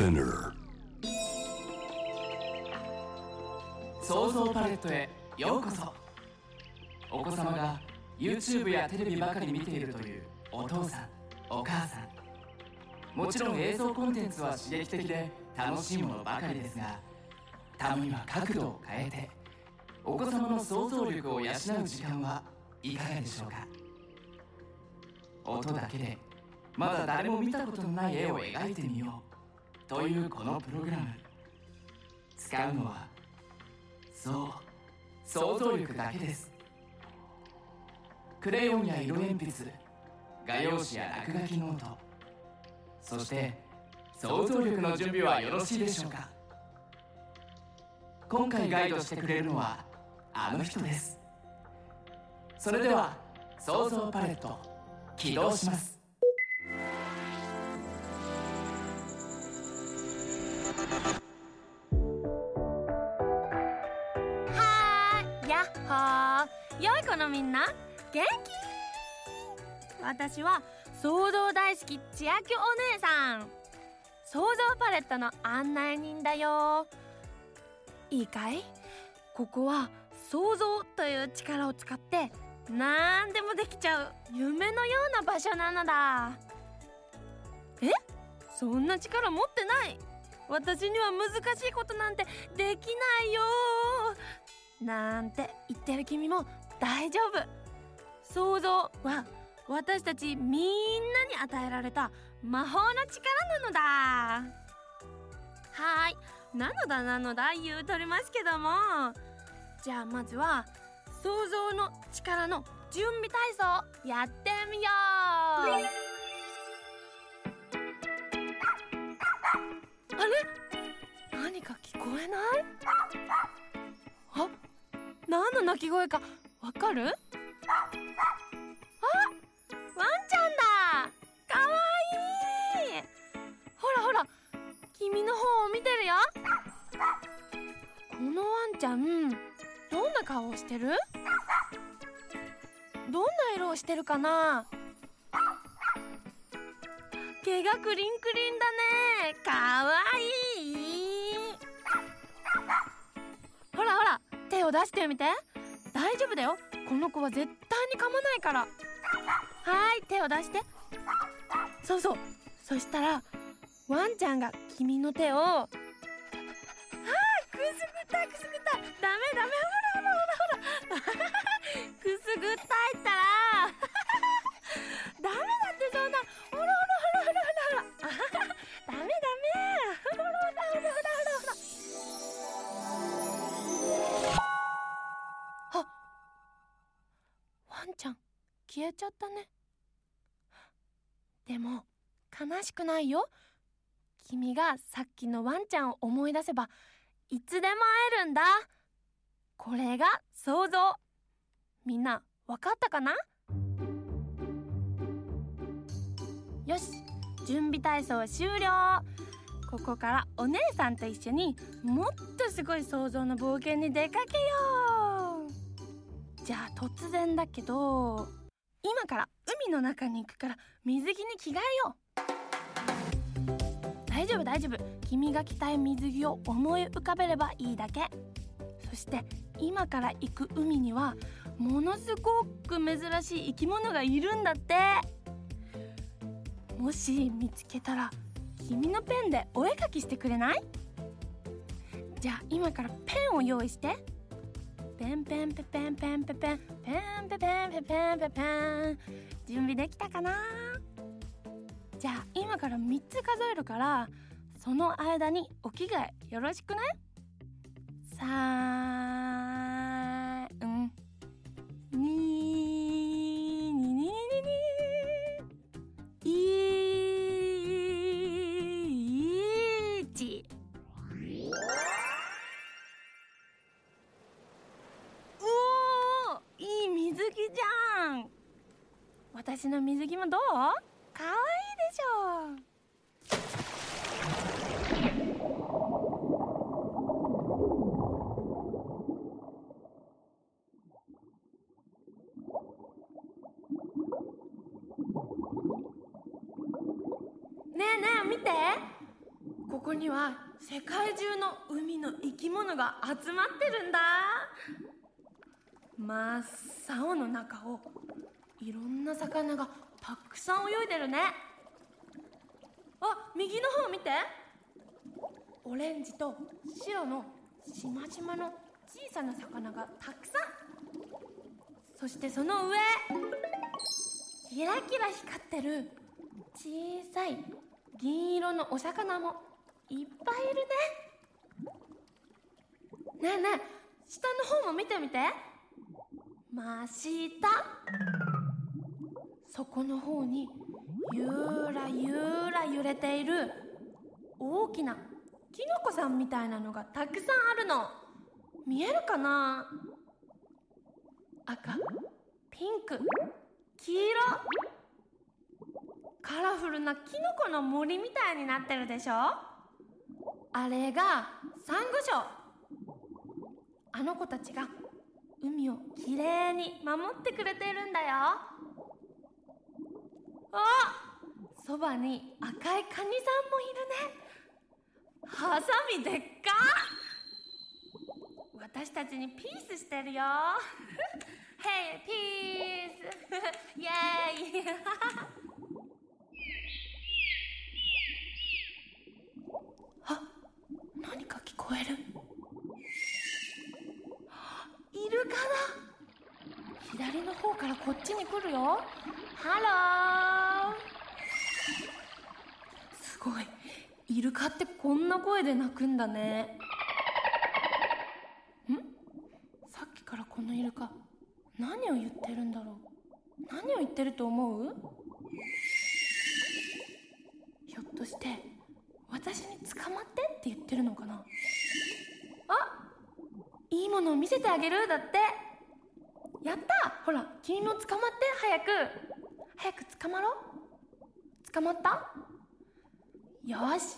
Spinner 創造パレットへようこそ。お子様が YouTube やテレビばかり見ているというお父さんお母さん。もちろん映像コンテンツは刺激的で楽しいものばかりですがたまには角度を変えてお子様の想像力を養う時間はいかがでしょうか？音だけでまだ誰も見たことのない絵を描いてみよう。というこのプログラム。使うのはそう想像力だけです。クレヨンや色鉛筆画用紙や落書きノート。そして想像力の準備はよろしいでしょうか。今回ガイドしてくれるのはあの人です。それでは想像パレット起動します。のみんな元気？私は想像大好き千秋お姉さん。想像パレットの案内人だよ。いいかい？ここは想像という力を使って何でもできちゃう夢のような場所なのだ。え？そんな力持ってない？私には難しいことなんてできないよ。なんて言ってる君も大丈夫。想像は私たちみんなに与えられた魔法の力なのだ。はーい。なのだなのだ言うとりますけども。じゃあまずは想像の力の準備体操やってみよう。あれ？何か聞こえない？あ？何の鳴き声かわかる？あワンちゃんだ！かわいい！ほらほら君の方を見てるよ。このワンちゃんどんな顔をしてる？どんな色をしてるかな？毛がクリンクリンだね。かわいい！ほらほら手を出してみて。大丈夫だよ。この子は絶対に噛まないから。はい手を出して。そうそう。そしたらワンちゃんが君の手をあーくすぐったくすぐったダメダメ。ほらほらほらほら。くすぐったいったら消えちゃったね。でも悲しくないよ。君がさっきのワンちゃんを思い出せばいつでも会えるんだ。これが想像。みんなわかったかな？よし。準備体操終了。ここからお姉さんと一緒にもっとすごい想像の冒険に出かけよう。じゃあ突然だけど今から海の中に行くから水着に着替えよう。大丈夫大丈夫。君が着たい水着を思い浮かべればいいだけ。そして今から行く海にはものすごく珍しい生き物がいるんだって。もし見つけたら君のペンでお絵かきしてくれない？じゃあ今からペンを用意して。ペンペンペペンペンペペンペンペペンペペンペペン準備できたかなじゃあ今から3つ数えるからその間にお着替えよろしくねさあ私の水着もどう？かわいいでしょ？ねえねえ見て。ここには世界中の海の生き物が集まってるんだ。真っ青の中をいろんな魚がたくさん泳いでるね。あ右の方見て。オレンジと白のしましまの小さな魚がたくさん。そしてその上。キラキラ光ってる小さい銀色のお魚もいっぱいいるね。ねえねえ下の方も見てみて。真下。そこの方にゆらゆら揺れている大きなキノコさんみたいなのがたくさんあるの。見えるかな？赤ピンク黄色。カラフルなキノコの森みたいになってるでしょ？あれがサンゴ礁。あの子たちが海をきれいに守ってくれてるんだよ。あそばに赤いカニさんもいるね。ハサミでっか。私たちにピースしてるよ。ヘイピースイエーイあ何か聞こえる。イルカだ。左の方からこっちに来るよ。ハローすごいイルカってこんな声で鳴くんだね。ん？さっきからこのイルカ何を言ってるんだろう？何を言ってると思う？ひょっとして私に捕まってって言ってるのかな？あ！いいものを見せてあげる？だって。やった！ほら君も捕まって早く。早く捕まろう。捕まった？よし。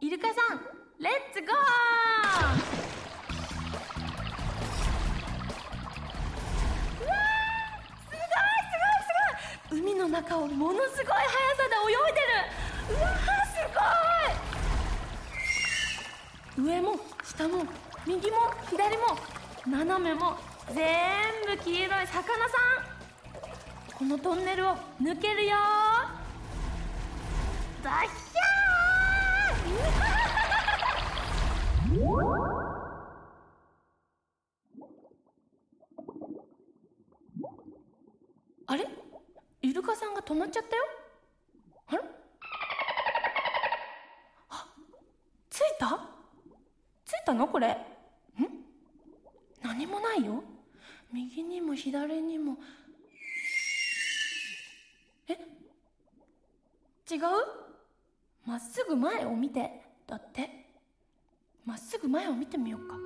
イルカさんレッツゴー！うわーすごいすごいすごい！海の中をものすごい速さで泳いでる。うわすごい！上も下も右も左も斜めも全部黄色い魚さん。このトンネルを抜けるよダッヒャーあれイルカさんが止まっちゃったよ？あれ？あ着いた？着いたの？これ？ん？何もないよ？右にも左にも。え？違う？まっすぐ前を見て。だって。まっすぐ前を見てみようか。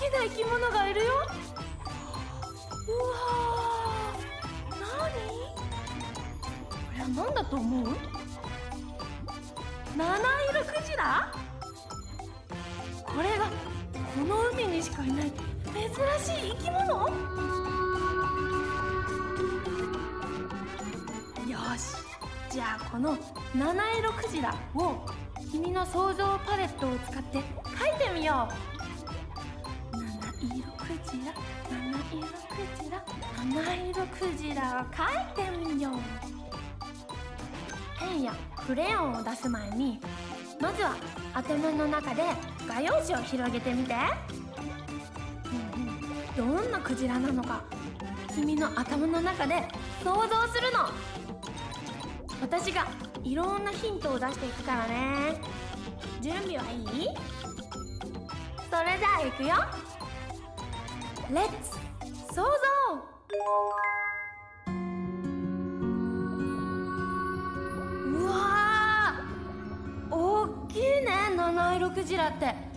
きな生き物がいるよ。うわー。何？これは何だと思う？七色クジラ？これがこの海にしかいない珍しい生き物？よし。じゃあこの七色クジラを君の想像パレットを使って描いてみよう。色クジラ七色クジラ七色クジラを描いてみよう。ペンやクレヨンを出す前にまずは頭の中で画用紙を広げてみて、うんうん、どんなクジラなのか君の頭の中で想像するの。私がいろんなヒントを出していくからね。準備はいい？それじゃあいくよ。レッツ想像。うわー。大きいね七色クジラって。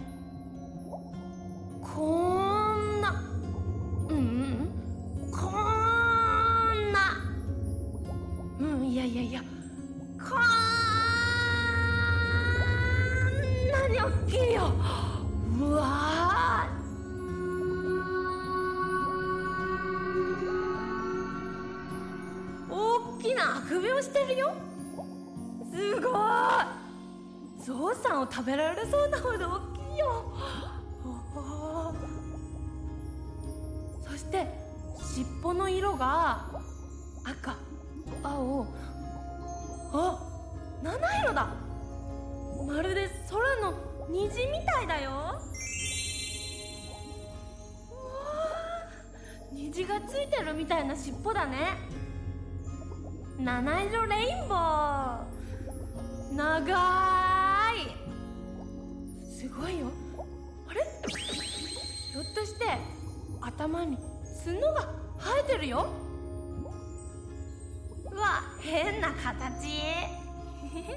ゾウさんを食べられそうなほど大きいよ。そして尻尾の色が赤青。あ七色だ。まるで空の虹みたいだよ。わ虹がついてるみたいな尻尾だね。七色レインボー。長い。すごいよ。あれ？ひょっとして頭に角が生えてるよ？うわ変な形。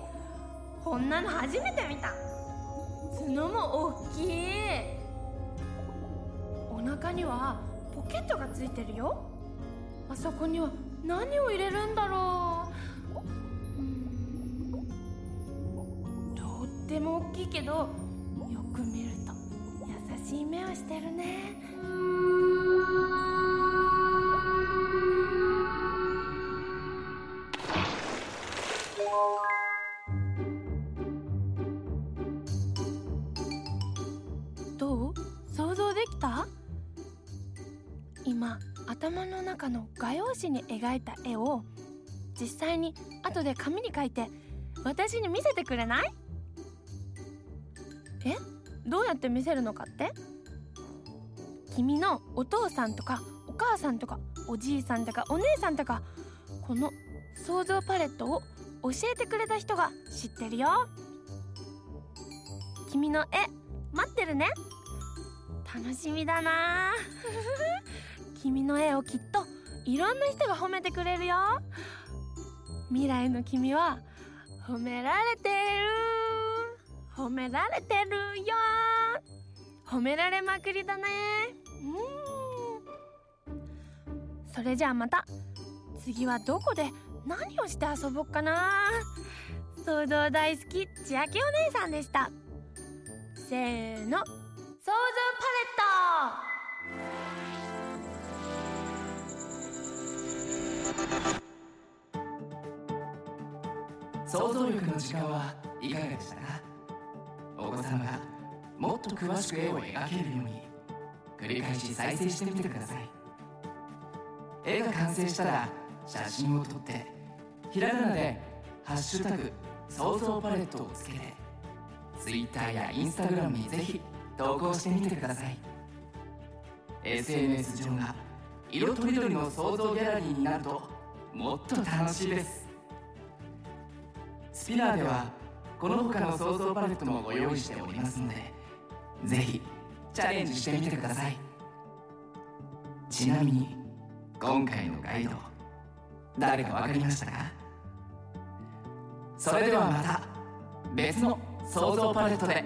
こんなの初めて見た。角も大きい。お腹にはポケットがついてるよ。あそこには何を入れるんだろう。とっても大きいけどく見ると優しい目をしてるね。どう？想像できた？今頭の中の画用紙に描いた絵を実際に後で紙に書いて私に見せてくれない？え？どうやって見せるのかって？君のお父さんとかお母さんとかおじいさんとかお姉さんとかこの想像パレットを教えてくれた人が知ってるよ。君の絵待ってるね。楽しみだな。君の絵をきっといろんな人が褒めてくれるよ。未来の君は褒められてる。褒められてるよ。褒められまくりだね。うん。それじゃあまた。次はどこで何をして遊ぼっかな。想像大好き千秋お姉さんでした。せーの。想像パレッ想像力の時間はいかがでしたか？お子様がもっと詳しく絵を描けるように。繰り返し再生してみてください。絵が完成したら写真を撮ってひらがなで「ハッシュタグ想像パレット」をつけて Twitter や Instagram にぜひ投稿してみてください。SNS 上が色とりどりの想像ギャラリーになるともっと楽しいです。スピナーではこの他の想像パレットもご用意しておりますのでぜひチャレンジしてみてください。ちなみに今回のガイド誰か分かりましたか？それではまた別の想像パレットで。